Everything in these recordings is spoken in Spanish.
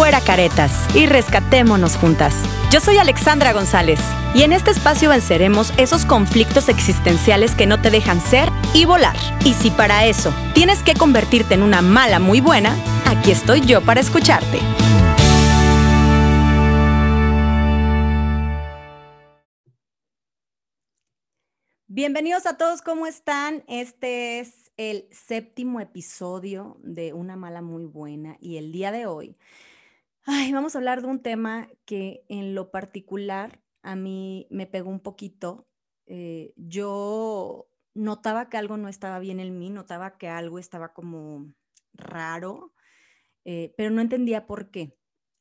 fuera caretas y rescatémonos juntas. Yo soy Alexandra González y en este espacio venceremos esos conflictos existenciales que no te dejan ser y volar. Y si para eso tienes que convertirte en una mala muy buena, aquí estoy yo para escucharte. Bienvenidos a todos, ¿cómo están? Este es el séptimo episodio de Una mala muy buena y el día de hoy vamos a hablar de un tema que en lo particular a mí me pegó un poquito. Eh, yo notaba que algo no estaba bien en mí, notaba que algo estaba como raro, eh, pero no entendía por qué.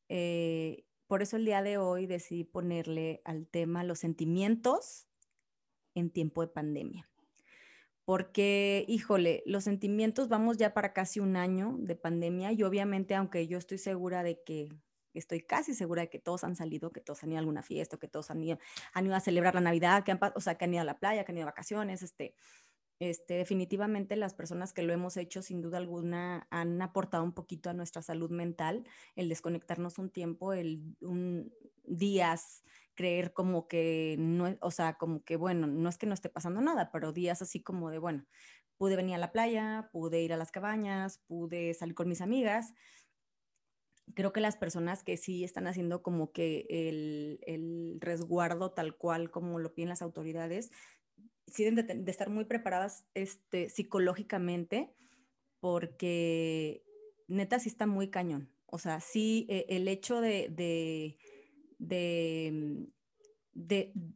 Eh, por eso el día de hoy decidí ponerle al tema los sentimientos en tiempo de pandemia. Porque, híjole, los sentimientos vamos ya para casi un año de pandemia y obviamente, aunque yo estoy segura de que, estoy casi segura de que todos han salido, que todos han ido a alguna fiesta, que todos han ido, han ido a celebrar la Navidad, que han, o sea, que han ido a la playa, que han ido a vacaciones, este, este, definitivamente las personas que lo hemos hecho, sin duda alguna, han aportado un poquito a nuestra salud mental, el desconectarnos un tiempo, el un, días creer como que no, o sea, como que bueno, no es que no esté pasando nada, pero días así como de, bueno, pude venir a la playa, pude ir a las cabañas, pude salir con mis amigas. Creo que las personas que sí están haciendo como que el, el resguardo tal cual como lo piden las autoridades, sí de, estar muy preparadas este, psicológicamente porque neta sí está muy cañón. O sea, sí, e, el hecho de, de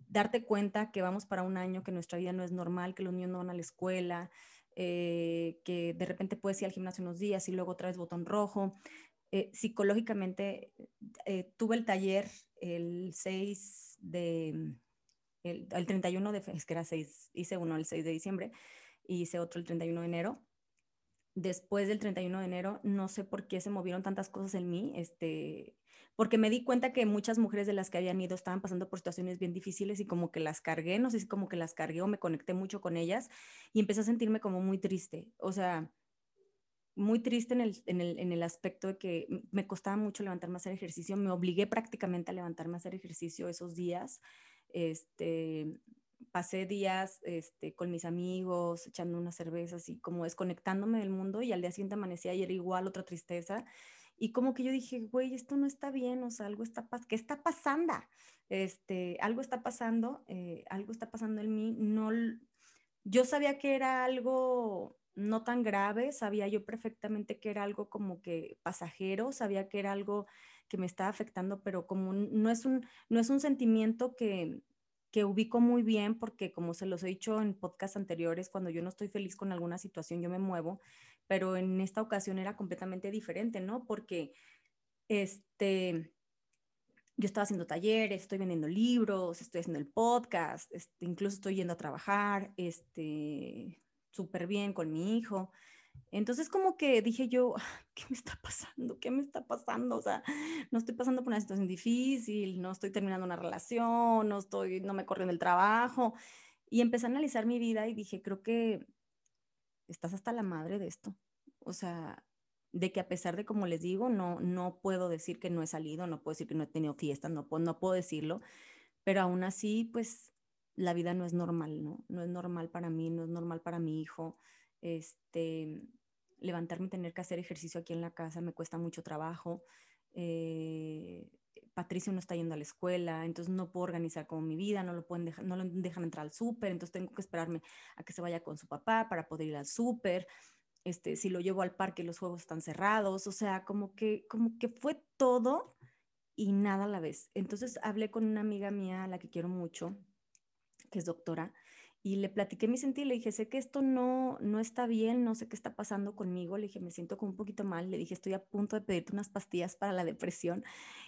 darte cuenta que vamos para un año, que nuestra vida no es normal, que los niños no van a la escuela, eh, que de repente puedes ir al gimnasio unos días y luego traes botón rojo. Eh, psicológicamente, eh, tuve el taller el 6 de, el, 31 de, es que era 6, hice uno el 6 de diciembre y hice otro el 31 de enero. Después del 31 de enero, no sé por qué se movieron tantas cosas en mí, este, porque me di cuenta que muchas mujeres de las que habían ido estaban pasando por situaciones bien difíciles y como que las cargué, no sé si como que las cargué o me conecté mucho con ellas y empecé a sentirme como muy triste, o sea, muy triste en el, en el, en el aspecto de que me costaba mucho levantarme a hacer ejercicio, me obligué prácticamente a levantarme a hacer ejercicio esos días, este, pasé días este, con mis amigos, echando unas cervezas y como desconectándome del mundo y al día siguiente amanecía y era igual otra tristeza y como que yo dije, güey, esto no está bien, o sea, algo está ¿qué está pasando? Este, algo está pasando, eh, algo está pasando en mí. No, yo sabía que era algo no tan grave, sabía yo perfectamente que era algo como que pasajero, sabía que era algo que me estaba afectando, pero como no es un, no es un sentimiento que, que ubico muy bien porque como se los he dicho en podcasts anteriores, cuando yo no estoy feliz con alguna situación, yo me muevo pero en esta ocasión era completamente diferente, ¿no? Porque este, yo estaba haciendo talleres, estoy vendiendo libros, estoy haciendo el podcast, este, incluso estoy yendo a trabajar, este, súper bien con mi hijo. Entonces como que dije yo, ¿qué me está pasando? ¿Qué me está pasando? O sea, no estoy pasando por una situación difícil, no estoy terminando una relación, no estoy, no me corren del trabajo. Y empecé a analizar mi vida y dije, creo que estás hasta la madre de esto. O sea, de que a pesar de, como les digo, no, no puedo decir que no he salido, no puedo decir que no he tenido fiestas, no puedo, no puedo decirlo, pero aún así, pues la vida no es normal, ¿no? No es normal para mí, no es normal para mi hijo. Este, levantarme y tener que hacer ejercicio aquí en la casa me cuesta mucho trabajo. Eh, Patricio no está yendo a la escuela, entonces no puedo organizar como mi vida, no lo pueden dejar, no lo dejan entrar al súper, entonces tengo que esperarme a que se vaya con su papá para poder ir al súper. Este, si lo llevo al parque, los juegos están cerrados, o sea, como que, como que fue todo y nada a la vez. Entonces hablé con una amiga mía, a la que quiero mucho, que es doctora, y le platiqué mi sentir, le dije, sé que esto no, no está bien, no sé qué está pasando conmigo, le dije, me siento como un poquito mal, le dije, estoy a punto de pedirte unas pastillas para la depresión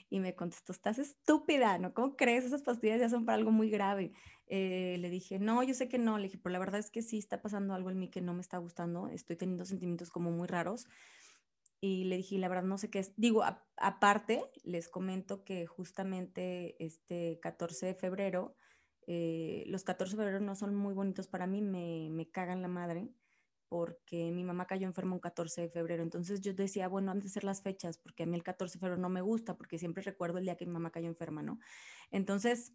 y me contestó, estás estúpida, ¿no? ¿Cómo crees? Esas pastillas ya son para algo muy grave. Eh, le dije, no, yo sé que no, le dije, pero la verdad es que sí está pasando algo en mí que no me está gustando, estoy teniendo sentimientos como muy raros. Y le dije, la verdad no sé qué es. Digo, aparte, les comento que justamente este 14 de febrero, eh, los 14 de febrero no son muy bonitos para mí, me, me cagan la madre porque mi mamá cayó enferma un 14 de febrero. Entonces yo decía, bueno, antes de ser las fechas, porque a mí el 14 de febrero no me gusta, porque siempre recuerdo el día que mi mamá cayó enferma, ¿no? Entonces,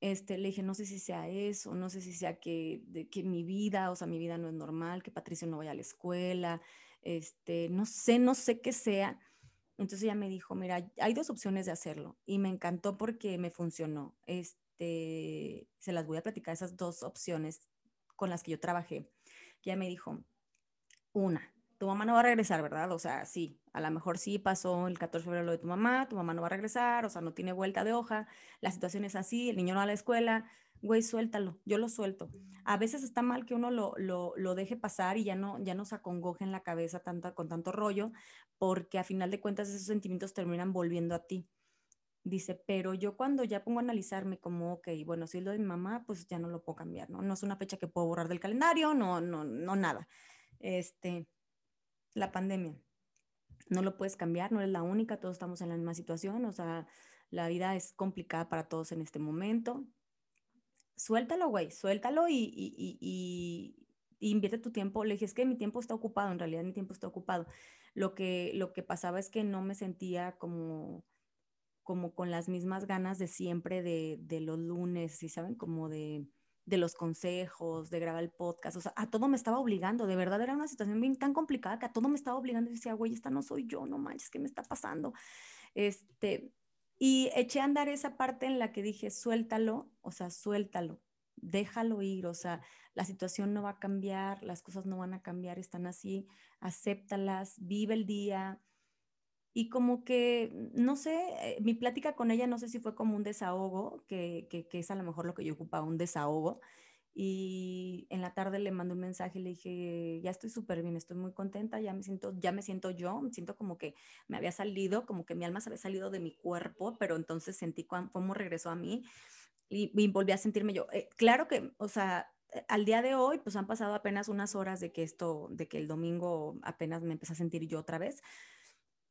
este, le dije, no sé si sea eso, no sé si sea que, de, que mi vida, o sea, mi vida no es normal, que Patricio no vaya a la escuela, este, no sé, no sé qué sea. Entonces ella me dijo, mira, hay dos opciones de hacerlo y me encantó porque me funcionó. Este, se las voy a platicar esas dos opciones con las que yo trabajé. ella me dijo, una, tu mamá no va a regresar, ¿verdad? O sea, sí, a lo mejor sí pasó el 14 de febrero lo de tu mamá, tu mamá no va a regresar, o sea, no tiene vuelta de hoja, la situación es así, el niño no va a la escuela, güey, suéltalo, yo lo suelto. A veces está mal que uno lo, lo, lo deje pasar y ya no, ya no se acongoje en la cabeza tanta, con tanto rollo, porque a final de cuentas esos sentimientos terminan volviendo a ti. Dice, pero yo cuando ya pongo a analizarme como, ok, bueno, si es lo de mi mamá, pues ya no lo puedo cambiar, ¿no? No es una fecha que puedo borrar del calendario, no, no, no, nada. Este, la pandemia, no lo puedes cambiar, no eres la única, todos estamos en la misma situación, o sea, la vida es complicada para todos en este momento. Suéltalo, güey, suéltalo y, y, y, y, invierte tu tiempo. Le dije, es que mi tiempo está ocupado, en realidad mi tiempo está ocupado. Lo que, lo que pasaba es que no me sentía como como con las mismas ganas de siempre de, de los lunes, ¿sí saben? Como de, de los consejos, de grabar el podcast, o sea, a todo me estaba obligando, de verdad era una situación bien tan complicada que a todo me estaba obligando y decía, güey, esta no soy yo, no manches, ¿qué me está pasando? Este, y eché a andar esa parte en la que dije, suéltalo, o sea, suéltalo, déjalo ir, o sea, la situación no va a cambiar, las cosas no van a cambiar, están así, acéptalas, vive el día, y como que, no sé, eh, mi plática con ella no sé si fue como un desahogo, que, que, que, es a lo mejor lo que yo ocupaba, un desahogo. Y en la tarde le mandé un mensaje le dije, ya estoy súper bien, estoy muy contenta, ya me siento, ya me siento yo, me siento como que me había salido, como que mi alma se había salido de mi cuerpo, pero entonces sentí cómo regresó a mí y, y volví a sentirme yo. Eh, claro que, o sea, eh, al día de hoy, pues han pasado apenas unas horas de que esto, de que el domingo apenas me empecé a sentir yo otra vez,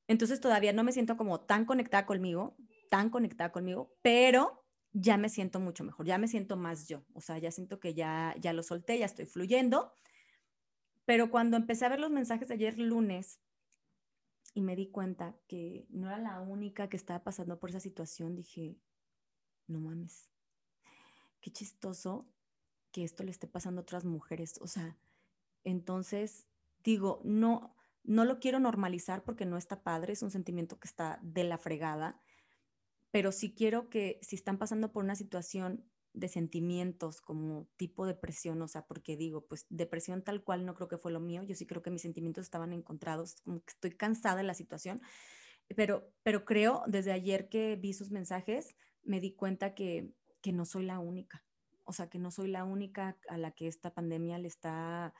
entonces todavía no me siento como tan conectada conmigo, tan conectada conmigo, pero ya me siento mucho mejor, ya me siento más yo, o sea, ya siento que ya, ya lo solté, ya estoy fluyendo. Pero cuando empecé a ver los mensajes de ayer lunes y me di cuenta que no era la única que estaba pasando por esa situación, dije, no mames, qué chistoso que esto le esté pasando a otras mujeres. O sea, entonces digo, no, no lo quiero normalizar porque no está padre, es un sentimiento que está de la fregada, pero sí quiero que si están pasando por una situación de sentimientos como tipo depresión, o sea, porque digo, pues depresión tal cual no creo que fue lo mío, yo sí creo que mis sentimientos estaban encontrados, como que estoy cansada de la situación, pero, pero creo desde ayer que vi sus mensajes, me di cuenta que, que no soy la única, o sea, que no soy la única a la que esta pandemia le está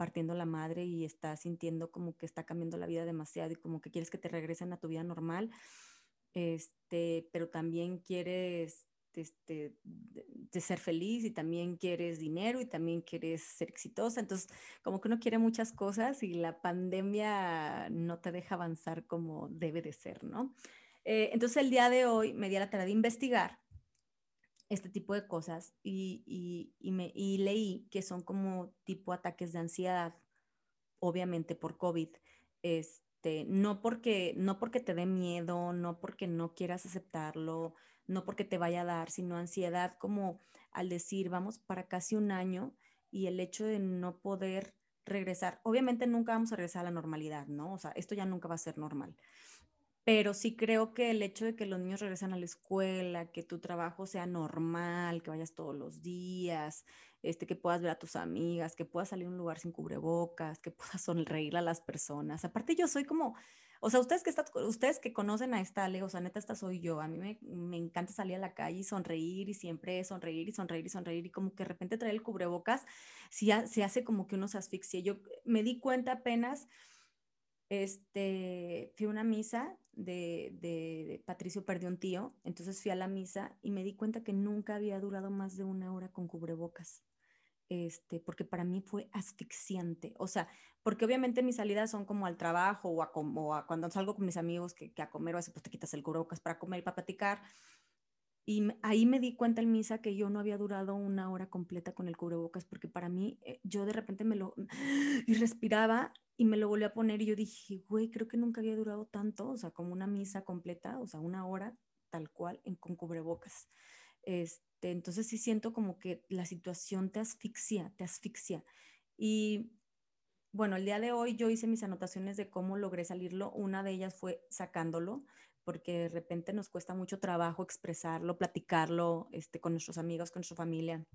partiendo la madre y está sintiendo como que está cambiando la vida demasiado y como que quieres que te regresen a tu vida normal, este, pero también quieres este, de, ser feliz y también quieres dinero y también quieres ser exitosa. Entonces, como que uno quiere muchas cosas y la pandemia no te deja avanzar como debe de ser, ¿no? Eh, entonces, el día de hoy me di la tarea de investigar este tipo de cosas y, me, leí que son como tipo ataques de ansiedad, obviamente por COVID. Este, no, porque, no porque te dé miedo, no porque no quieras aceptarlo, no porque te vaya a dar, sino ansiedad como al decir, vamos para casi un año y el hecho de no poder regresar. Obviamente nunca vamos a regresar a la normalidad, ¿no? O sea, esto ya nunca va a ser normal pero sí creo que el hecho de que los niños regresen a la escuela, que tu trabajo sea normal, que vayas todos los días, este, que puedas ver a tus amigas, que puedas salir a un lugar sin cubrebocas, que puedas sonreír a las personas. Aparte yo soy como, o sea, ustedes que, están, ustedes que conocen a esta Ale, o sea, neta, esta soy yo. A mí me, me, encanta salir a la calle y sonreír y siempre sonreír y sonreír y sonreír y como que de repente traer el cubrebocas, si se hace como que uno se asfixia. Yo me di cuenta apenas este, fui a una misa de, de, Patricio perdió un tío, entonces fui a la misa y me di cuenta que nunca había durado más de una hora con cubrebocas. Este, porque para mí fue asfixiante. O sea, porque obviamente mis salidas son como al trabajo o, a, a cuando salgo con mis amigos que, que, a comer o así, pues te quitas el cubrebocas para comer y para platicar. Y ahí me di cuenta en misa que yo no había durado una hora completa con el cubrebocas, porque para mí, eh, yo de repente me lo, y respiraba y me lo volví a poner y yo dije, güey, creo que nunca había durado tanto, o sea, como una misa completa, o sea, una hora tal cual en, con cubrebocas. Este, entonces sí siento como que la situación te asfixia, te asfixia. Y bueno, el día de hoy yo hice mis anotaciones de cómo logré salirlo. Una de ellas fue sacándolo, porque de repente nos cuesta mucho trabajo expresarlo, platicarlo este, con nuestros amigos, con nuestra familia,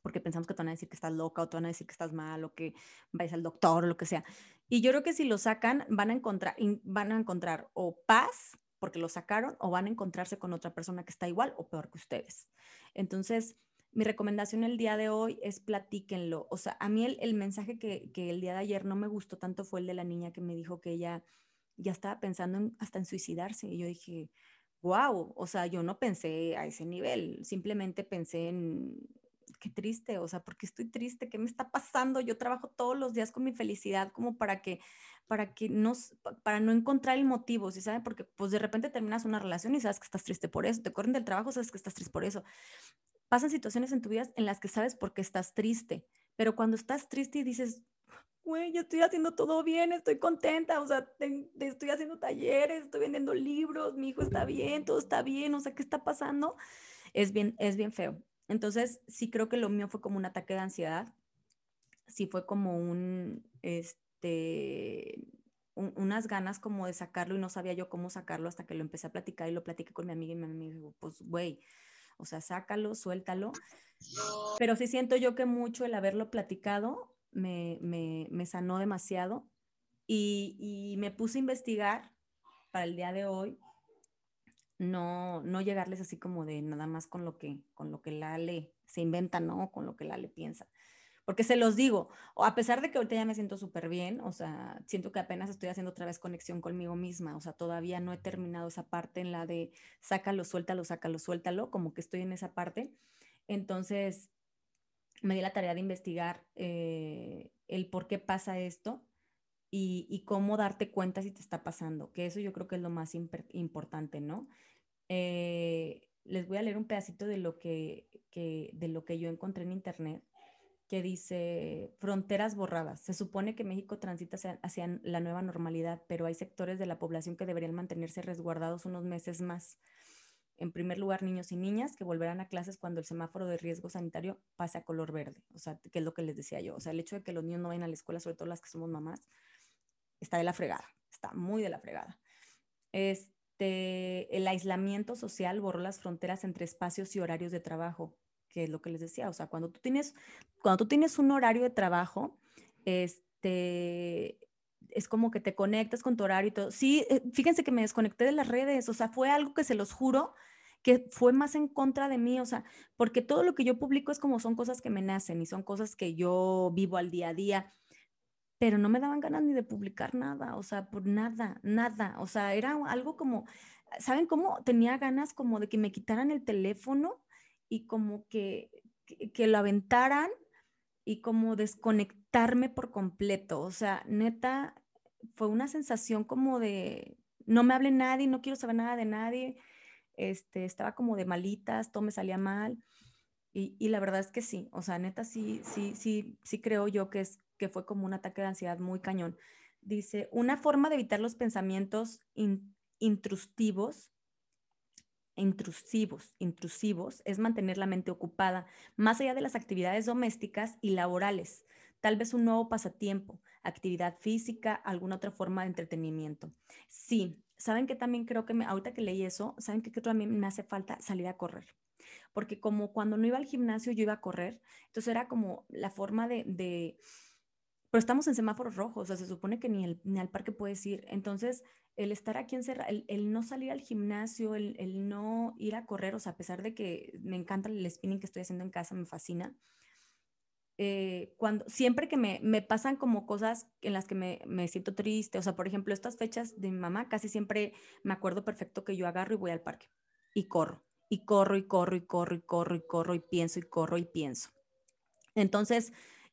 porque pensamos que te van a decir que estás loca o te van a decir que estás mal o que vais al doctor o lo que sea. Y yo creo que si lo sacan, van a encontrar, van a encontrar o paz porque lo sacaron o van a encontrarse con otra persona que está igual o peor que ustedes. Entonces, mi recomendación el día de hoy es platíquenlo. O sea, a mí el, mensaje que, el día de ayer no me gustó tanto fue el de la niña que me dijo que ella ya estaba pensando hasta en suicidarse. Y yo dije, wow, o sea, yo no pensé a ese nivel, simplemente pensé en, qué triste, o sea, porque estoy triste, ¿qué me está pasando? Yo trabajo todos los días con mi felicidad como para que, para que no, para no encontrar el motivo, ¿sí sabe? Porque pues de repente terminas una relación y sabes que estás triste por eso, te corren del trabajo, sabes que estás triste por eso. Pasan situaciones en tu vida en las que sabes por qué estás triste, pero cuando estás triste y dices, güey, yo estoy haciendo todo bien, estoy contenta, o sea, estoy haciendo talleres, estoy vendiendo libros, mi hijo está bien, todo está bien, o sea, ¿qué está pasando? Es bien, es bien feo. Entonces, sí creo que lo mío fue como un ataque de ansiedad, sí fue como un, este, unas ganas como de sacarlo y no sabía yo cómo sacarlo hasta que lo empecé a platicar y lo platiqué con mi amiga y mi amiga dijo, pues, güey, o sea, sácalo, suéltalo. Pero sí siento yo que mucho el haberlo platicado me, me, sanó demasiado y, me puse a investigar para el día de hoy, no, no llegarles así como de nada más con lo que, con lo que la Ale se inventa, ¿no? Con lo que la Ale piensa. Porque se los digo, a pesar de que ahorita ya me siento súper bien, o sea, siento que apenas estoy haciendo otra vez conexión conmigo misma, o sea, todavía no he terminado esa parte en la de sácalo, suéltalo, sácalo, suéltalo, como que estoy en esa parte. Entonces, me di la tarea de investigar eh, el por qué pasa esto y, cómo darte cuenta si te está pasando, que eso yo creo que es lo más importante, ¿no? Eh, les voy a leer un pedacito de lo que, de lo que yo encontré en internet que dice fronteras borradas. Se supone que México transita hacia, hacia, la nueva normalidad, pero hay sectores de la población que deberían mantenerse resguardados unos meses más. En primer lugar, niños y niñas que volverán a clases cuando el semáforo de riesgo sanitario pase a color verde. O sea, que es lo que les decía yo. O sea, el hecho de que los niños no vayan a la escuela, sobre todo las que somos mamás, está de la fregada. Está muy de la fregada. Este, el aislamiento social borró las fronteras entre espacios y horarios de trabajo, que es lo que les decía. O sea, cuando tú tienes, cuando tú tienes un horario de trabajo, este, es como que te conectas con tu horario y todo. Sí, eh, fíjense que me desconecté de las redes, o sea, fue algo que se los juro que fue más en contra de mí, o sea, porque todo lo que yo publico es como son cosas que me nacen y son cosas que yo vivo al día a día, pero no me daban ganas ni de publicar nada, o sea, por nada, nada, o sea, era algo como, ¿saben cómo? Tenía ganas como de que me quitaran el teléfono y como que, que, que lo aventaran y como desconectarme por completo. O sea, neta, fue una sensación como de no me hable nadie, no quiero saber nada de nadie. Este, estaba como de malitas, todo me salía mal. Y, la verdad es que sí, o sea, neta sí, sí, sí, sí creo yo que, es, que fue como un ataque de ansiedad muy cañón. Dice, una forma de evitar los pensamientos intrusivos intrusivos, intrusivos, es mantener la mente ocupada, más allá de las actividades domésticas y laborales, tal vez un nuevo pasatiempo, actividad física, alguna otra forma de entretenimiento. Sí, saben que también creo que me, ahorita que leí eso, saben que, que también me hace falta salir a correr, porque como cuando no iba al gimnasio yo iba a correr, entonces era como la forma de, de pero estamos en semáforos rojos, o sea, se supone que ni, el, ni al parque puedes ir, entonces el estar aquí encerrado, el, el, no salir al gimnasio, el, el, no ir a correr, o sea, a pesar de que me encanta el spinning que estoy haciendo en casa, me fascina. Eh, cuando, siempre que me, me, pasan como cosas en las que me, me, siento triste, o sea, por ejemplo, estas fechas de mi mamá, casi siempre me acuerdo perfecto que yo agarro y voy al parque y corro, y corro, y corro, y corro, y corro, y corro, y pienso, y corro, y pienso. Entonces,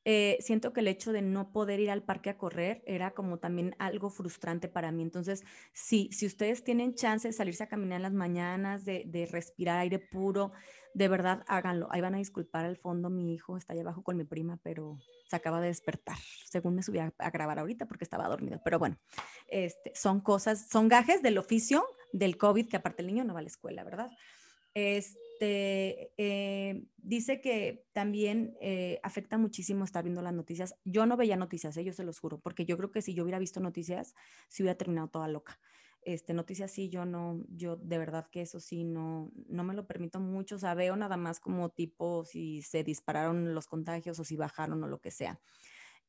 eh, siento que el hecho de no poder ir al parque a correr era como también algo frustrante para mí. Entonces, sí, si ustedes tienen chance de salirse a caminar en las mañanas, de, de respirar aire puro, de verdad háganlo. Ahí van a disculpar al fondo, mi hijo está allá abajo con mi prima, pero se acaba de despertar, según me subí a, grabar ahorita porque estaba dormido. Pero bueno, este, son cosas, son gajes del oficio del COVID, que aparte el niño no va a la escuela, ¿verdad? Este, eh, dice que también eh, afecta muchísimo estar viendo las noticias. Yo no veía noticias, ¿eh? yo se los juro, porque yo creo que si yo hubiera visto noticias, se hubiera terminado toda loca este, noticias sí, yo no, yo de verdad que eso sí, no, no me lo permito mucho, o sea, veo nada más como tipo si se dispararon los contagios o si bajaron o lo que sea.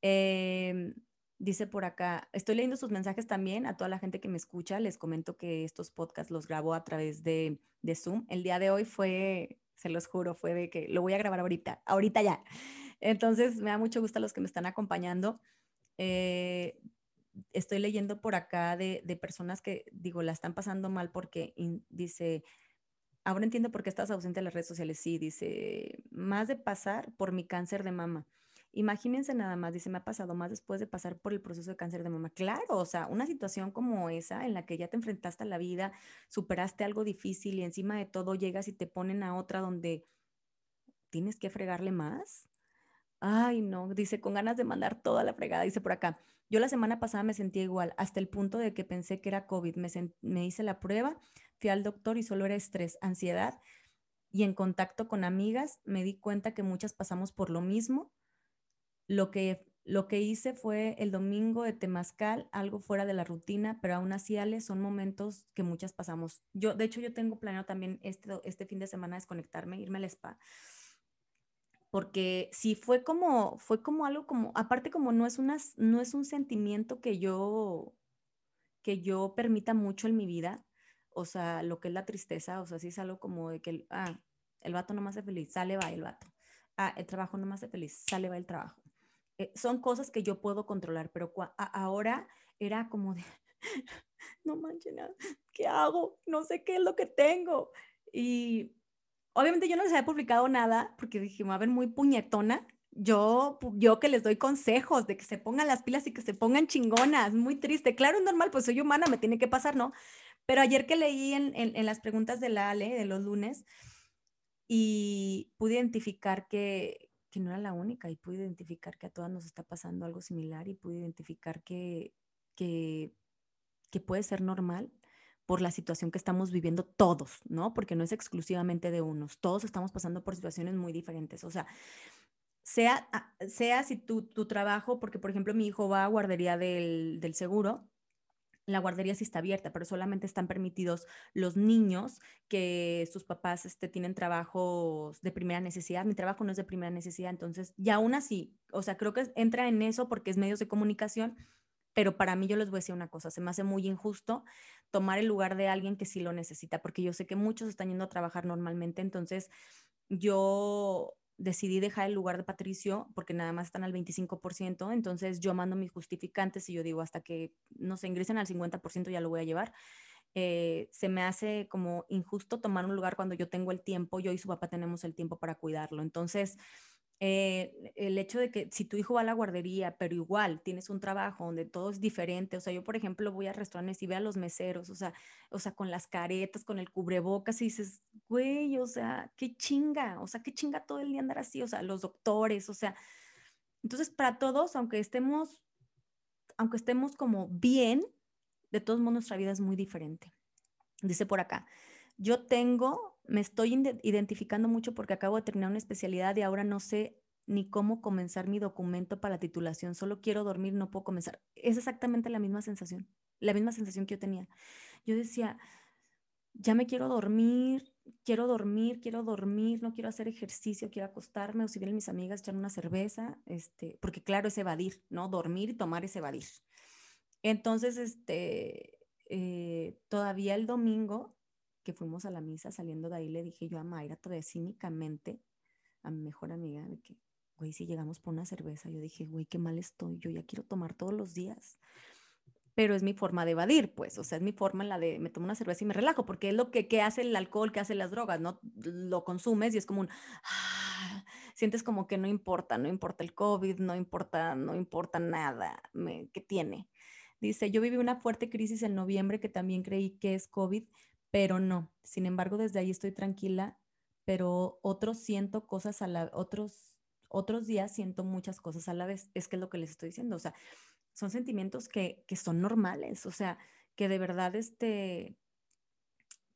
Em, dice por acá, estoy leyendo sus mensajes también a toda la gente que me escucha, les comento que estos podcasts los grabo a través de, de Zoom. El día de hoy fue, se los juro, fue de que lo voy a grabar ahorita, ahorita ya. Entonces, me da mucho gusto a los que me están acompañando. Eh, estoy leyendo por acá de, personas que, digo, la están pasando mal porque dice, ahora entiendo por qué estás ausente de las redes sociales. Sí, dice, más de pasar por mi cáncer de mama. Imagínense nada más, dice, me ha pasado más después de pasar por el proceso de cáncer de mama. Claro, o sea, una situación como esa en la que ya te enfrentaste a la vida, superaste algo difícil y encima de todo llegas y te ponen a otra donde tienes que fregarle más. Ay, no, dice, con ganas de mandar toda la fregada, dice por acá. Yo la semana pasada me sentía igual, hasta el punto de que pensé que era COVID. Me, hice la prueba, fui al doctor y solo era estrés, ansiedad. Y en contacto con amigas me di cuenta que muchas pasamos por lo mismo. Lo que, lo que hice fue el domingo de Temazcal, algo fuera de la rutina, pero aún así, Ale, son momentos que muchas pasamos. Yo, de hecho, yo tengo planeado también este, este fin de semana desconectarme, irme al spa porque sí fue como, fue como algo como, aparte como no es, una, no es un sentimiento que yo, que yo permita mucho en mi vida, o sea, lo que es la tristeza, o sea, sí es algo como de que, ah, el vato no me hace feliz, sale, va el vato. Ah, el trabajo no me hace feliz, sale, va el trabajo. Eh, son cosas que yo puedo controlar, pero ahora era como de, no manches ¿qué hago? No sé qué es lo que tengo. Y Obviamente yo no les había publicado nada porque dije, a ver, muy puñetona. Yo, yo que les doy consejos de que se pongan las pilas y que se pongan chingonas, muy triste. Claro, es normal, pues soy humana, me tiene que pasar, ¿no? Pero ayer que leí en, en, las preguntas de la Ale de los lunes y pude identificar que, que no era la única y pude identificar que a todas nos está pasando algo similar y pude identificar que, que, puede ser normal por la situación que estamos viviendo todos, ¿no? Porque no es exclusivamente de unos, todos estamos pasando por situaciones muy diferentes. O sea, sea, ah, sea si tu, tu trabajo, porque por ejemplo mi hijo va a guardería del, del seguro, la guardería sí está abierta, pero solamente están permitidos los niños que sus papás este, tienen trabajos de primera necesidad. Mi trabajo no es de primera necesidad, entonces, y aún así, o sea, creo que entra en eso porque es medios de comunicación, pero para mí yo les voy a decir una cosa, se me hace muy injusto tomar el lugar de alguien que sí lo necesita, porque yo sé que muchos están yendo a trabajar normalmente, entonces yo decidí dejar el lugar de Patricio porque nada más están al 25%, entonces yo mando mis justificantes y yo digo hasta que no se ingresen al 50% ya lo voy a llevar. Eh, se me hace como injusto tomar un lugar cuando yo tengo el tiempo, yo y su papá tenemos el tiempo para cuidarlo. Entonces, eh, el hecho de que si tu hijo va a la guardería, pero igual tienes un trabajo donde todo es diferente, o sea, yo por ejemplo voy a restaurantes y veo a los meseros, o sea, o sea, con las caretas, con el cubrebocas y dices, güey, o sea, qué chinga, o sea, qué chinga todo el día andar así, o sea, los doctores, o sea, entonces para todos, aunque estemos, aunque estemos como bien, de todos modos nuestra vida es muy diferente. Dice por acá, yo tengo, me estoy identificando mucho porque acabo de terminar una especialidad y ahora no sé ni cómo comenzar mi documento para la titulación. Solo quiero dormir, no puedo comenzar. Es exactamente la misma sensación, la misma sensación que yo tenía. Yo decía, ya me quiero dormir, quiero dormir, quiero dormir, no quiero hacer ejercicio, quiero acostarme o si vienen mis amigas echar una cerveza, este, porque claro, es evadir, ¿no? Dormir y tomar es evadir. Entonces, este, eh, todavía el domingo que fuimos a la misa, saliendo de ahí, le dije yo a Mayra, todavía cínicamente, a mi mejor amiga, de que, güey, si llegamos por una cerveza, yo dije, güey, qué mal estoy, yo ya quiero tomar todos los días. Pero es mi forma de evadir, pues, o sea, es mi forma en la de me tomo una cerveza y me relajo, porque es lo que, que hace el alcohol, que hace las drogas, ¿no? Lo consumes y es como un, ah, sientes como que no importa, no importa el COVID, no importa, no importa nada que tiene. Dice, yo viví una fuerte crisis en noviembre que también creí que es COVID, pero no. Sin embargo, desde ahí estoy tranquila, pero otros siento cosas a la, otros, otros días siento muchas cosas a la vez. Es que es lo que les estoy diciendo. O sea, son sentimientos que, que son normales, o sea, que de verdad este,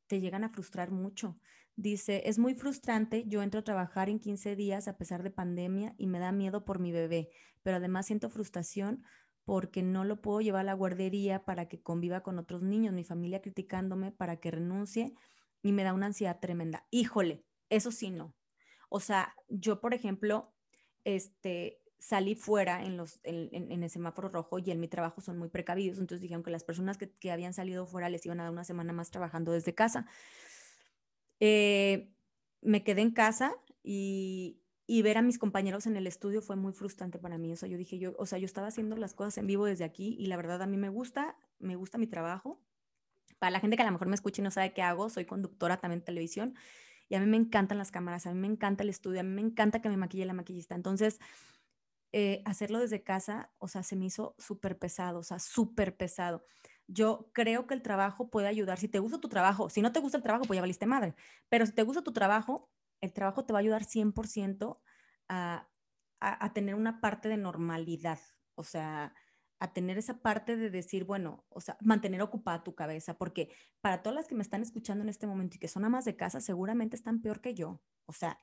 te llegan a frustrar mucho. Dice, es muy frustrante, yo entro a trabajar en 15 días a pesar de pandemia y me da miedo por mi bebé, pero además siento frustración porque no lo puedo llevar a la guardería para que conviva con otros niños, mi familia criticándome para que renuncie y me da una ansiedad tremenda. Híjole, eso sí no. O sea, yo, por ejemplo, este, salí fuera en, los, en, el semáforo rojo y en mi trabajo son muy precavidos, entonces dijeron que las personas que, que habían salido fuera les iban a dar una semana más trabajando desde casa. Eh, me quedé en casa y, ver a mis compañeros en el estudio fue muy frustrante para mí. O yo dije, yo, o sea, yo estaba haciendo las cosas en vivo desde aquí y la verdad a mí me gusta, me gusta mi trabajo. Para la gente que a lo mejor me escucha y no sabe qué hago, soy conductora también de televisión y a mí me encantan las cámaras, a mí me encanta el estudio, a mí me encanta que me maquille la maquillista. Entonces, eh, hacerlo desde casa, o sea, se me hizo súper pesado, o sea, súper pesado yo creo que el trabajo puede ayudar. Si te gusta tu trabajo, si no te gusta el trabajo, pues ya valiste madre. Pero si te gusta tu trabajo, el trabajo te va a ayudar 100% a, a, tener una parte de normalidad. O sea, a tener esa parte de decir, bueno, o sea, mantener ocupada tu cabeza, porque para todas las que me están escuchando en este momento y que son amas de casa, seguramente están peor que yo. O sea,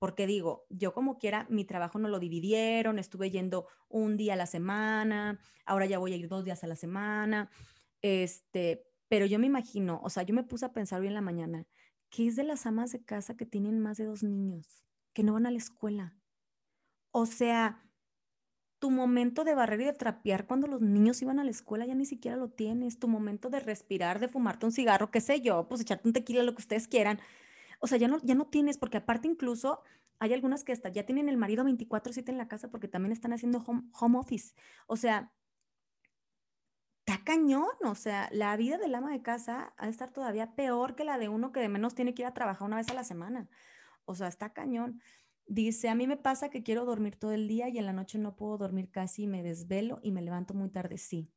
porque digo, yo como quiera, mi trabajo no lo dividieron, estuve yendo un día a la semana, ahora ya voy a ir dos días a la semana. Este, pero yo me imagino, o sea, yo me puse a pensar hoy en la mañana, ¿qué es de las amas de casa que tienen más de dos niños, que no van a la escuela? O sea, tu momento de barrer y de trapear cuando los niños iban a la escuela ya ni siquiera lo tienes, tu momento de respirar, de fumarte un cigarro, qué sé yo, pues echarte un tequila, lo que ustedes quieran. O sea, ya no, ya no tienes, porque aparte incluso hay algunas que hasta ya tienen el marido 24/7 en la casa porque también están haciendo home, home office. O sea, cañón, o sea, la vida del ama de casa ha de estar todavía peor que la de uno que de menos tiene que ir a trabajar una vez a la semana. O sea, está cañón. Dice, a mí me pasa que quiero dormir todo el día y en la noche no puedo dormir casi, me desvelo y me levanto muy tarde. Sí.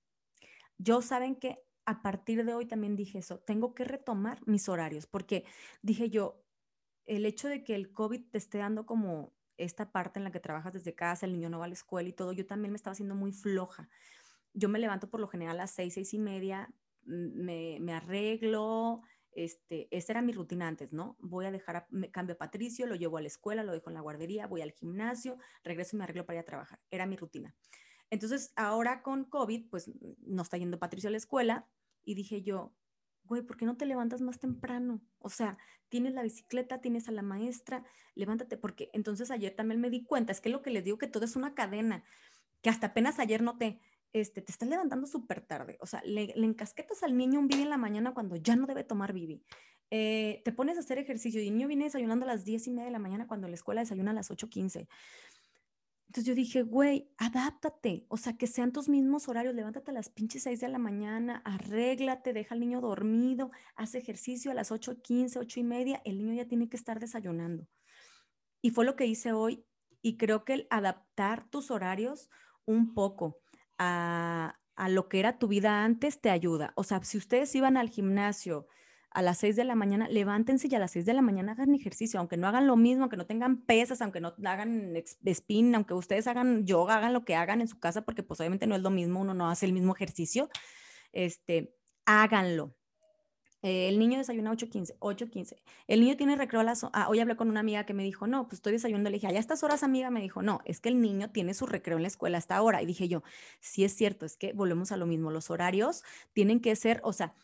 Yo saben que a partir de hoy también dije eso, tengo que retomar mis horarios, porque dije yo, el hecho de que el COVID te esté dando como esta parte en la que trabajas desde casa, el niño no va a la escuela y todo, yo también me estaba haciendo muy floja yo me levanto por lo general a las seis, seis y media, mm, me, me arreglo, este, esa era mi rutina antes, ¿no? Voy a dejar, cambio a Patricio, lo llevo a la escuela, lo dejo en la guardería, voy al gimnasio, regreso y me arreglo para ir a trabajar. Era mi rutina. Entonces, ahora con COVID, pues no está yendo Patricio a la escuela y dije yo, güey, ¿por qué no te levantas más temprano? O sea, tienes la bicicleta, tienes a la maestra, levántate, porque entonces ayer también me di cuenta, es que lo que les digo que todo es una cadena, que hasta apenas ayer noté, este, te estás levantando súper tarde, o sea, le, encasquetas al niño un bibi en la mañana cuando ya no debe tomar bibi. Eh, te pones a hacer ejercicio y el niño viene desayunando a las 10 y media de la mañana cuando la escuela desayuna a las 8.15. Entonces yo dije, güey, adáptate, o sea, que sean tus mismos horarios, levántate a las pinches 6 de la mañana, arréglate, deja al niño dormido, haz ejercicio a las 8.15, 8 y media, el niño ya tiene que estar desayunando. Y fue lo que hice hoy y creo que el adaptar tus horarios un poco, a, lo que era tu vida antes te ayuda. O sea, si ustedes iban al gimnasio a las 6 de la mañana, levántense y a las 6 de la mañana hagan ejercicio, aunque no hagan lo mismo, aunque no tengan pesas, aunque no hagan spin, aunque ustedes hagan yoga, hagan lo que hagan en su casa, porque pues obviamente no es lo mismo, uno no hace el mismo ejercicio, este, háganlo. Eh, el niño desayuna 8.15, 8.15. El niño tiene recreo a las... Ah, hoy hablé con una amiga que me dijo, no, pues estoy desayunando. Le dije, ¿a estas horas, amiga? Me dijo, no, es que el niño tiene su recreo en la escuela hasta ahora. Y dije yo, sí es cierto, es que volvemos a lo mismo. Los horarios tienen que ser, o sea,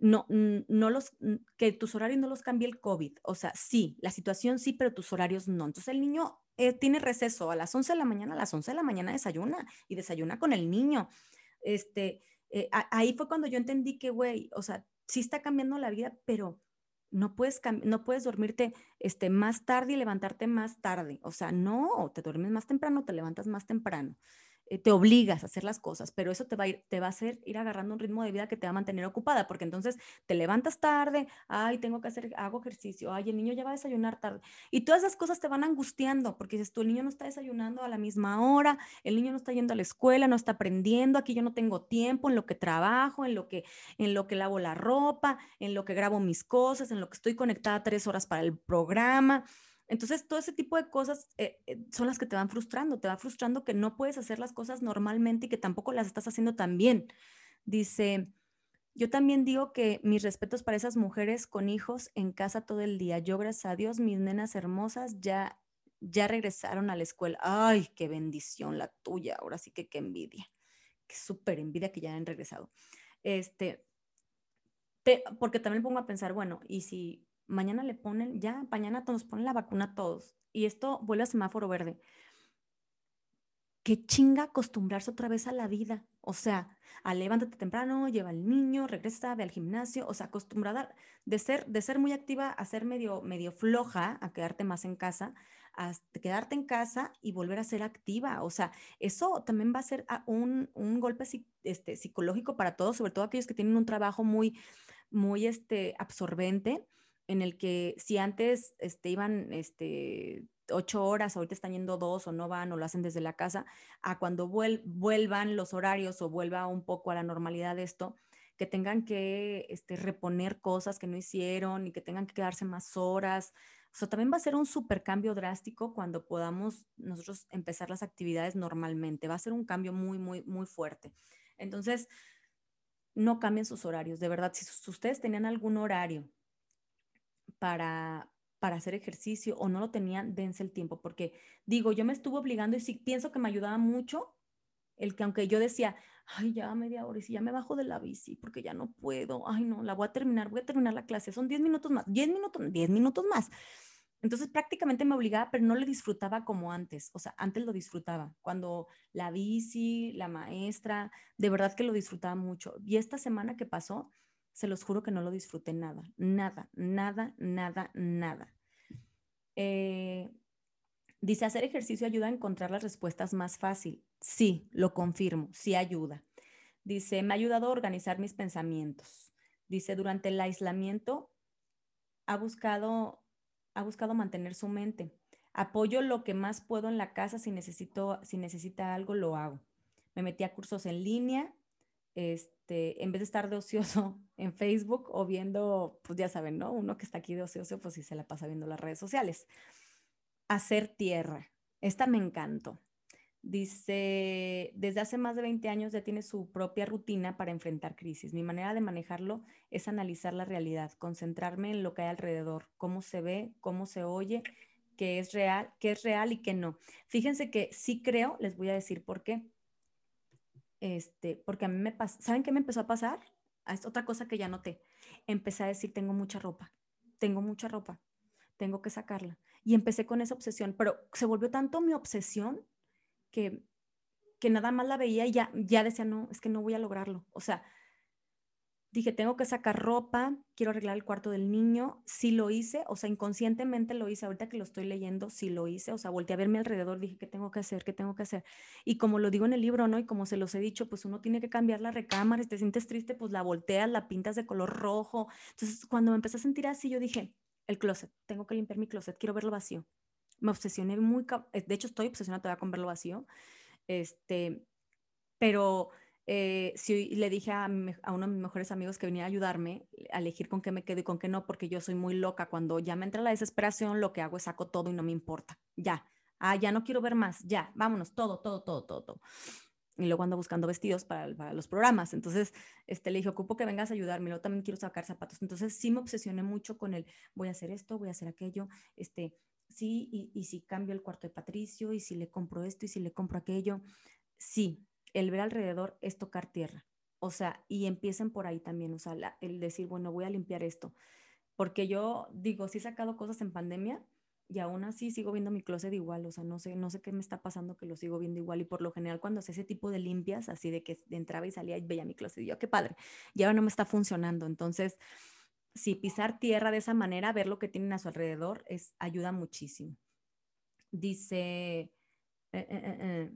no, no los, que tus horarios no los cambie el COVID. O sea, sí, la situación sí, pero tus horarios no. Entonces el niño eh, tiene receso a las 11 de la mañana, a las 11 de la mañana desayuna y desayuna con el niño. Este, eh, ahí fue cuando yo entendí que, güey, o sea, sí está cambiando la vida, pero no puedes, no puedes dormirte este, más tarde y levantarte más tarde. O sea, no, te duermes más temprano, te levantas más temprano. Eh, te obligas a hacer las cosas, pero eso te va, a ir, te va a hacer ir agarrando un ritmo de vida que te va a mantener ocupada, porque entonces te levantas tarde, ay, tengo que hacer, hago ejercicio, ay, el niño ya va a desayunar tarde. Y todas esas cosas te van angustiando, porque dices, tú, el niño no está desayunando a la misma hora, el niño no está yendo a la escuela, no está aprendiendo, aquí yo no tengo tiempo en lo que trabajo, en lo que, en lo que lavo la ropa, en lo que grabo mis cosas, en lo que estoy conectada tres horas para el programa. Entonces, todo ese tipo de cosas eh, eh, son las que te van frustrando, te va frustrando que no puedes hacer las cosas normalmente y que tampoco las estás haciendo tan bien. Dice, yo también digo que mis respetos para esas mujeres con hijos en casa todo el día. Yo, gracias a Dios, mis nenas hermosas ya, ya regresaron a la escuela. Ay, qué bendición la tuya. Ahora sí que qué envidia. Qué súper envidia que ya han regresado. Este, porque también pongo a pensar, bueno, y si mañana le ponen, ya, mañana nos ponen la vacuna a todos y esto vuelve a semáforo verde. Qué chinga acostumbrarse otra vez a la vida. O sea, a levántate temprano, lleva al niño, regresa, ve al gimnasio. O sea, acostumbrada de ser, de ser muy activa a ser medio, medio floja, a quedarte más en casa, a quedarte en casa y volver a ser activa. O sea, eso también va a ser un, un golpe este, psicológico para todos, sobre todo aquellos que tienen un trabajo muy, muy este, absorbente en el que si antes este, iban este, ocho horas, ahorita están yendo dos o no van o lo hacen desde la casa, a cuando vuelvan los horarios o vuelva un poco a la normalidad de esto, que tengan que este, reponer cosas que no hicieron y que tengan que quedarse más horas. O sea, también va a ser un super cambio drástico cuando podamos nosotros empezar las actividades normalmente. Va a ser un cambio muy, muy, muy fuerte. Entonces, no cambien sus horarios. De verdad, si ustedes tenían algún horario para, para hacer ejercicio o no lo tenían, dense el tiempo, porque digo, yo me estuve obligando y sí pienso que me ayudaba mucho el que aunque yo decía, ay, ya media hora y si ya me bajo de la bici porque ya no puedo, ay, no, la voy a terminar, voy a terminar la clase, son 10 minutos más, 10 minutos, 10 minutos más. Entonces prácticamente me obligaba, pero no le disfrutaba como antes. O sea, antes lo disfrutaba. Cuando la bici, la maestra, de verdad que lo disfrutaba mucho. Y esta semana que pasó, se los juro que no lo disfruté nada, nada, nada, nada, nada. Eh, dice, hacer ejercicio ayuda a encontrar las respuestas más fácil. Sí, lo confirmo, sí ayuda. Dice, me ha ayudado a organizar mis pensamientos. Dice, durante el aislamiento ha buscado, ha buscado mantener su mente. Apoyo lo que más puedo en la casa. Si, necesito, si necesita algo, lo hago. Me metí a cursos en línea este, en vez de estar de ocioso en Facebook o viendo, pues ya saben, ¿no? Uno que está aquí de ocioso, pues sí se la pasa viendo las redes sociales. Hacer tierra. Esta me encantó. Dice, desde hace más de 20 años ya tiene su propia rutina para enfrentar crisis. Mi manera de manejarlo es analizar la realidad, concentrarme en lo que hay alrededor, cómo se ve, cómo se oye, qué es real, qué es real y qué no. Fíjense que sí creo, les voy a decir por qué este, porque a mí me pasa, ¿saben qué me empezó a pasar? Ah, es otra cosa que ya noté. Empecé a decir, tengo mucha ropa, tengo mucha ropa, tengo que sacarla. Y empecé con esa obsesión, pero se volvió tanto mi obsesión que, que nada más la veía y ya, ya decía, no, es que no voy a lograrlo. O sea, dije, tengo que sacar ropa, quiero arreglar el cuarto del niño, sí lo hice, o sea, inconscientemente lo hice, ahorita que lo estoy leyendo, sí lo hice, o sea, volteé a verme alrededor, dije, ¿qué tengo que hacer? ¿Qué tengo que hacer? Y como lo digo en el libro, ¿no? Y como se los he dicho, pues uno tiene que cambiar la recámara, si te sientes triste, pues la volteas, la pintas de color rojo. Entonces, cuando me empecé a sentir así, yo dije, el closet, tengo que limpiar mi closet, quiero verlo vacío. Me obsesioné muy, eh, de hecho estoy obsesionada todavía con verlo vacío, este, pero eh, si le dije a, uno de mis mejores amigos que venía a ayudarme a elegir con qué me quedo y con qué no, porque yo soy muy loca. Cuando ya me entra la desesperación, lo que hago es saco todo y no me importa. Ya, ah, ya no quiero ver más, ya, vámonos, todo, todo, todo, todo, todo. Y luego ando buscando vestidos para, los programas. Entonces, este, le dije, ocupo que vengas a ayudarme, yo también quiero sacar zapatos. Entonces, sí me obsesioné mucho con el, voy a hacer esto, voy a hacer aquello, este, sí, y si cambio el cuarto de Patricio, y si le compro esto, y si le compro aquello. Sí, el ver alrededor es tocar tierra. O sea, y empiecen por ahí también, o sea, el decir, bueno, voy a limpiar esto. Porque yo digo, sí he sacado cosas en pandemia y aún así sigo viendo mi closet igual, o sea, no sé, no sé qué me está pasando que lo sigo viendo igual y por lo general cuando hace ese tipo de limpias, así de que entraba y salía y veía mi closet y yo, qué padre, y ahora no me está funcionando. Entonces, si pisar tierra de esa manera, ver lo que tienen a su alrededor, es, ayuda muchísimo. Dice, eh, eh, eh,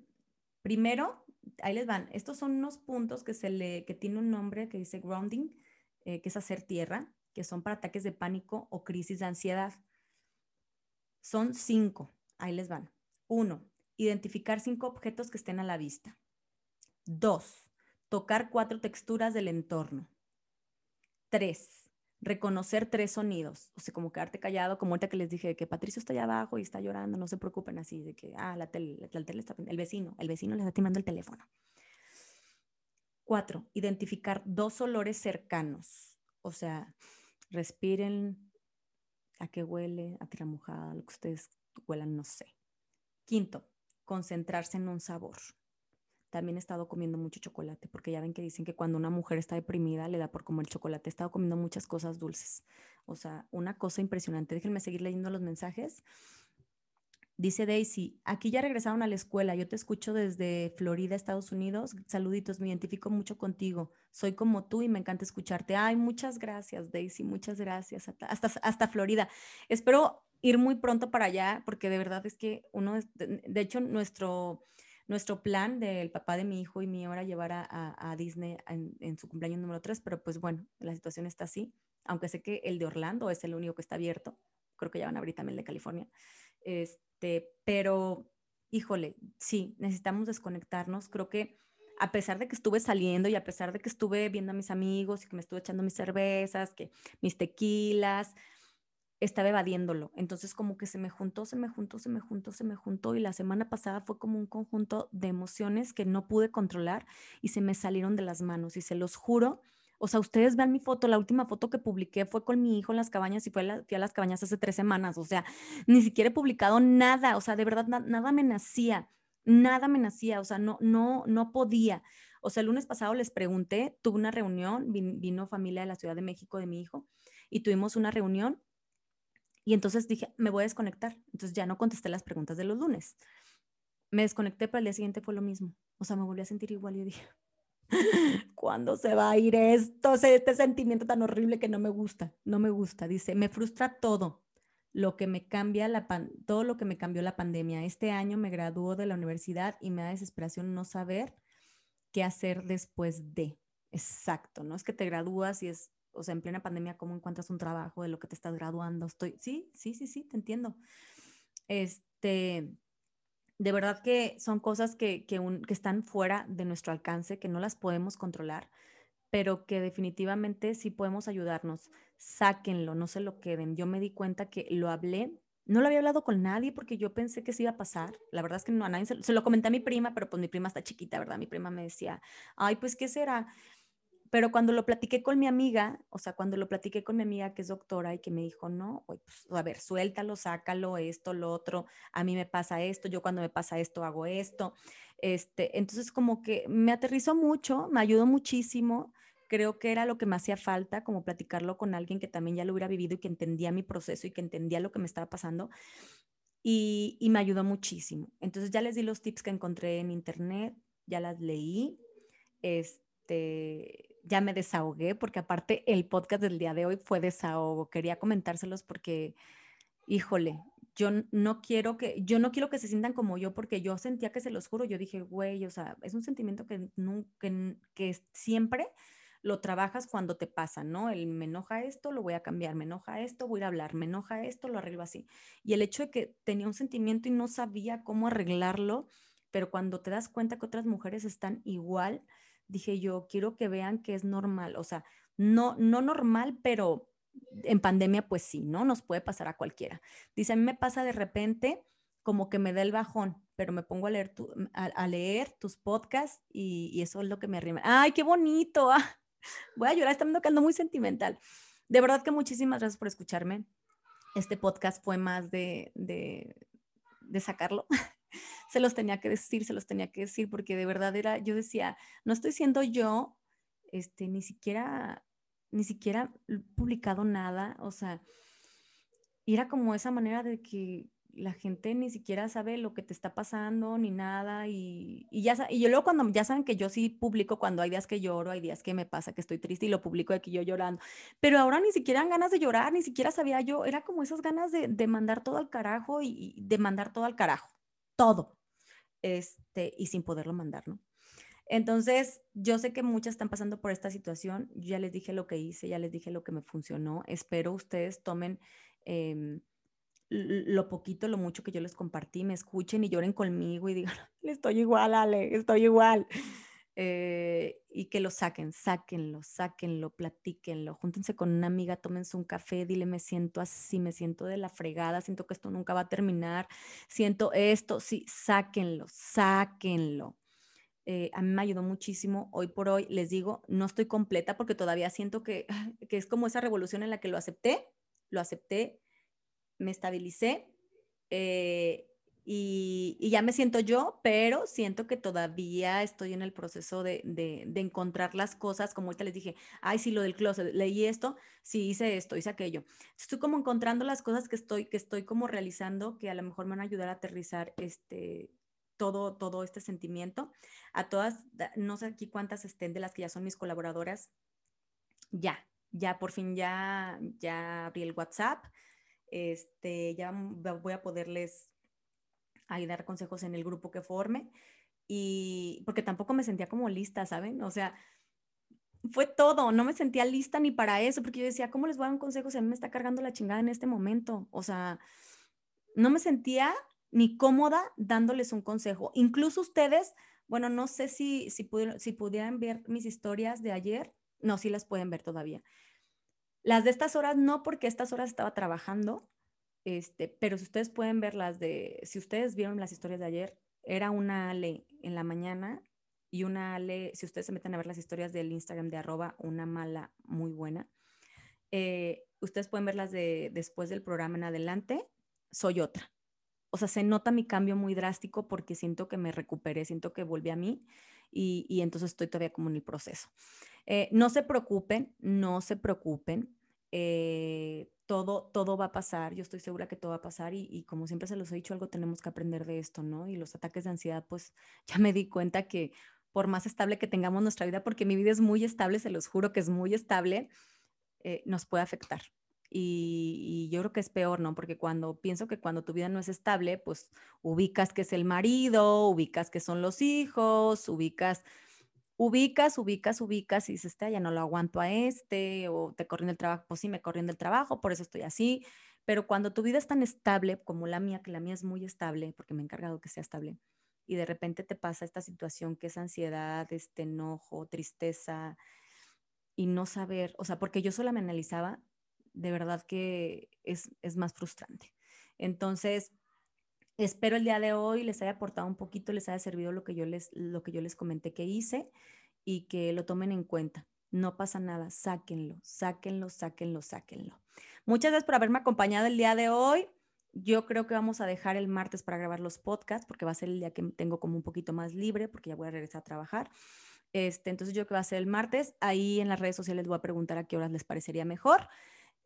Primero, ahí les van. Estos son unos puntos que, se le, que tiene un nombre que dice grounding, eh, que es hacer tierra, que son para ataques de pánico o crisis de ansiedad. Son cinco. Ahí les van. Uno, identificar cinco objetos que estén a la vista. Dos, tocar cuatro texturas del entorno. Tres, reconocer tres sonidos. O sea, como quedarte callado, como ahorita que les dije que Patricio está allá abajo y está llorando, no se preocupen así, de que, ah, la tele, está, el vecino, el vecino le está timando el teléfono. Cuatro, identificar dos olores cercanos. O sea, respiren a qué huele, a tierra mojada, lo que ustedes huelan, no sé. Quinto, concentrarse en un sabor. También he estado comiendo mucho chocolate, porque ya ven que dicen que cuando una mujer está deprimida le da por comer chocolate. He estado comiendo muchas cosas dulces. O sea, una cosa impresionante. Déjenme seguir leyendo los mensajes. Dice Daisy, aquí ya regresaron a la escuela. Yo te escucho desde Florida, Estados Unidos. Saluditos, me identifico mucho contigo. Soy como tú y me encanta escucharte. Ay, muchas gracias, Daisy. Muchas gracias. Hasta, hasta, Florida. Espero ir muy pronto para allá, porque de verdad es que uno, de hecho, nuestro nuestro plan del papá de mi hijo y mío era llevar a, Disney en, su cumpleaños número 3, pero pues bueno, la situación está así, aunque sé que el de Orlando es el único que está abierto, creo que ya van a abrir también el de California, este, pero híjole, sí, necesitamos desconectarnos, creo que a pesar de que estuve saliendo y a pesar de que estuve viendo a mis amigos y que me estuve echando mis cervezas, que mis tequilas, estaba evadiéndolo. Entonces como que se me juntó, se me juntó, se me juntó, se me juntó y la semana pasada fue como un conjunto de emociones que no pude controlar y se me salieron de las manos y se los juro. O sea, ustedes vean mi foto, la última foto que publiqué fue con mi hijo en las cabañas y fue a fui a las cabañas hace tres semanas. O sea, ni siquiera he publicado nada. O sea, de verdad, nada me nacía, nada me nacía. O sea, no, no, no podía. O sea, el lunes pasado les pregunté, tuve una reunión, vino familia de la Ciudad de México de mi hijo y tuvimos una reunión y entonces dije, me voy a desconectar. Entonces ya no contesté las preguntas de los lunes. Me desconecté, pero al día siguiente fue lo mismo. O sea, me volví a sentir igual y dije, ¿cuándo se va a ir esto? este sentimiento tan horrible que no me gusta, no me gusta. Dice, me frustra todo lo que me cambia la todo lo que me cambió la pandemia. Este año me graduó de la universidad y me da desesperación no saber qué hacer después de. Exacto, ¿no? Es que te gradúas y es o sea, en plena pandemia, ¿cómo encuentras un trabajo de lo que te estás graduando? Estoy, sí, sí, sí, sí, te entiendo. Este, de verdad que son cosas que, que, están fuera de nuestro alcance, que no las podemos controlar, pero que definitivamente sí podemos ayudarnos. Sáquenlo, no se lo queden. Yo me di cuenta que lo hablé, no lo había hablado con nadie porque yo pensé que se iba a pasar. La verdad es que no a nadie se, se lo comenté a mi prima, pero pues mi prima está chiquita, ¿verdad? Mi prima me decía, ay, pues, ¿qué será? Pero cuando lo platiqué con mi amiga, o sea, cuando lo platiqué con mi amiga que es doctora y que me dijo, no, pues, a ver, suéltalo, sácalo, esto, lo otro, a mí me pasa esto, yo cuando me pasa esto hago esto. Este, entonces como que me aterrizó mucho, me ayudó muchísimo. Creo que era lo que me hacía falta, como platicarlo con alguien que también ya lo hubiera vivido y que entendía mi proceso y que entendía lo que me estaba pasando. Y, y me ayudó muchísimo. Entonces ya les di los tips que encontré en internet, ya las leí. Este, ya me desahogué, porque aparte el podcast del día de hoy fue desahogo. Quería comentárselos porque, híjole, yo no quiero que, yo no quiero que se sientan como yo, porque yo sentía que se los juro, yo dije, güey, o sea, es un sentimiento que, que, que siempre lo trabajas cuando te pasa, ¿no? El me enoja esto, lo voy a cambiar, me enoja esto, voy a hablar, me enoja esto, lo arreglo así. Y el hecho de que tenía un sentimiento y no sabía cómo arreglarlo, pero cuando te das cuenta que otras mujeres están igual, dije yo, quiero que vean que es normal, o sea, no, no normal, pero en pandemia pues sí, ¿no? Nos puede pasar a cualquiera. Dice, a mí me pasa de repente como que me da el bajón, pero me pongo a leer, tu, a, leer tus podcasts y, eso es lo que me arrima. ¡Ay, qué bonito! Ah, voy a llorar, está quedando muy sentimental. De verdad que muchísimas gracias por escucharme. Este podcast fue más de, de, de sacarlo, se los tenía que decir, se los tenía que decir, porque de verdad era, yo decía, no estoy siendo yo, este, ni siquiera, ni siquiera publicado nada, o sea, era como esa manera de que la gente ni siquiera sabe lo que te está pasando ni nada y, y ya y yo luego cuando ya saben que yo sí publico cuando hay días que lloro, hay días que me pasa que estoy triste y lo publico de que yo llorando, pero ahora ni siquiera han ganas de llorar, ni siquiera sabía yo, era como esas ganas de, de mandar todo al carajo y de mandar todo al carajo todo. Este, y sin poderlo mandar, ¿no? Entonces, yo sé que muchas están pasando por esta situación. ya les dije lo que hice, ya les dije lo que me funcionó. Espero ustedes tomen em, lo poquito, lo mucho que yo les compartí, me escuchen y lloren conmigo y digan, estoy igual, Ale, estoy igual. Eh, y que lo saquen, sáquenlo, sáquenlo, platíquenlo, júntense con una amiga, tómense un café, dile, me siento así, me siento de la fregada, siento que esto nunca va a terminar, siento esto, sí, sáquenlo, sáquenlo. Eh, a mí me ayudó muchísimo. Hoy por hoy, les digo, no estoy completa porque todavía siento que, que es como esa revolución en la que lo acepté, lo acepté, me estabilicé eh, y, ya me siento yo, pero siento que todavía estoy en el proceso de, de, de, encontrar las cosas, como ahorita les dije, ay, sí, lo del closet, leí esto, sí, hice esto, hice aquello. Estoy como encontrando las cosas que estoy, que estoy como realizando, que a lo mejor me van a ayudar a aterrizar este, todo, todo este sentimiento. A todas, no sé aquí cuántas estén de las que ya son mis colaboradoras, ya, ya por fin ya, ya abrí el WhatsApp, este, ya voy a poderles ahí dar consejos en el grupo que forme y porque tampoco me sentía como lista, ¿saben? O sea, fue todo, no me sentía lista ni para eso, porque yo decía, ¿cómo les voy a dar un consejo si a mí me está cargando la chingada en este momento? O sea, no me sentía ni cómoda dándoles un consejo. Incluso ustedes, bueno, no sé si, si, pudieron, si pudieran ver mis historias de ayer, no, sí las pueden ver todavía. Las de estas horas no, porque estas horas estaba trabajando, este, pero si ustedes pueden ver las de, si ustedes vieron las historias de ayer, era una Ale en la mañana y una Ale, si ustedes se meten a ver las historias del Instagram de arroba, una mala muy buena. Eh, ustedes pueden ver las de después del programa en adelante, soy otra. O sea, se nota mi cambio muy drástico porque siento que me recuperé, siento que volví a mí y, y entonces estoy todavía como en el proceso. Eh, no se preocupen, no se preocupen. Eh, todo, todo va a pasar, yo estoy segura que todo va a pasar y, como siempre se los he dicho, algo tenemos que aprender de esto, ¿no? Y los ataques de ansiedad, pues ya me di cuenta que por más estable que tengamos nuestra vida, porque mi vida es muy estable, se los juro que es muy estable, eh, nos puede afectar. Y, y, yo creo que es peor, ¿no? Porque cuando pienso que cuando tu vida no es estable, pues ubicas que es el marido, ubicas que son los hijos, ubicas ubicas, ubicas, ubicas y dices, este, ya no lo aguanto a este, o te corriendo el trabajo, pues sí, me corriendo el trabajo, por eso estoy así. Pero cuando tu vida es tan estable como la mía, que la mía es muy estable, porque me he encargado que sea estable, y de repente te pasa esta situación que es ansiedad, este enojo, tristeza, y no saber, o sea, porque yo sola me analizaba, de verdad que es, es más frustrante. Entonces, Espero el día de hoy les haya aportado un poquito, les haya servido lo que yo les, lo que yo les comenté que hice y que lo tomen en cuenta. No pasa nada, sáquenlo, sáquenlo, sáquenlo, sáquenlo. Muchas gracias por haberme acompañado el día de hoy. Yo creo que vamos a dejar el martes para grabar los podcasts porque va a ser el día que tengo como un poquito más libre porque ya voy a regresar a trabajar. Este, entonces yo creo que va a ser el martes. Ahí en las redes sociales les voy a preguntar a qué horas les parecería mejor.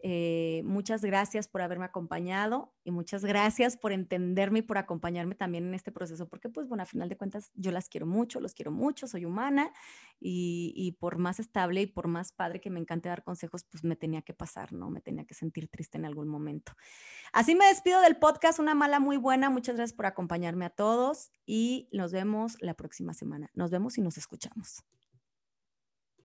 Eh, muchas gracias por haberme acompañado y muchas gracias por entenderme y por acompañarme también en este proceso, porque pues bueno, a final de cuentas yo las quiero mucho, los quiero mucho, soy humana y, y, por más estable y por más padre que me encante dar consejos, pues me tenía que pasar, ¿no? Me tenía que sentir triste en algún momento. Así me despido del podcast, una mala muy buena, muchas gracias por acompañarme a todos y nos vemos la próxima semana. Nos vemos y nos escuchamos.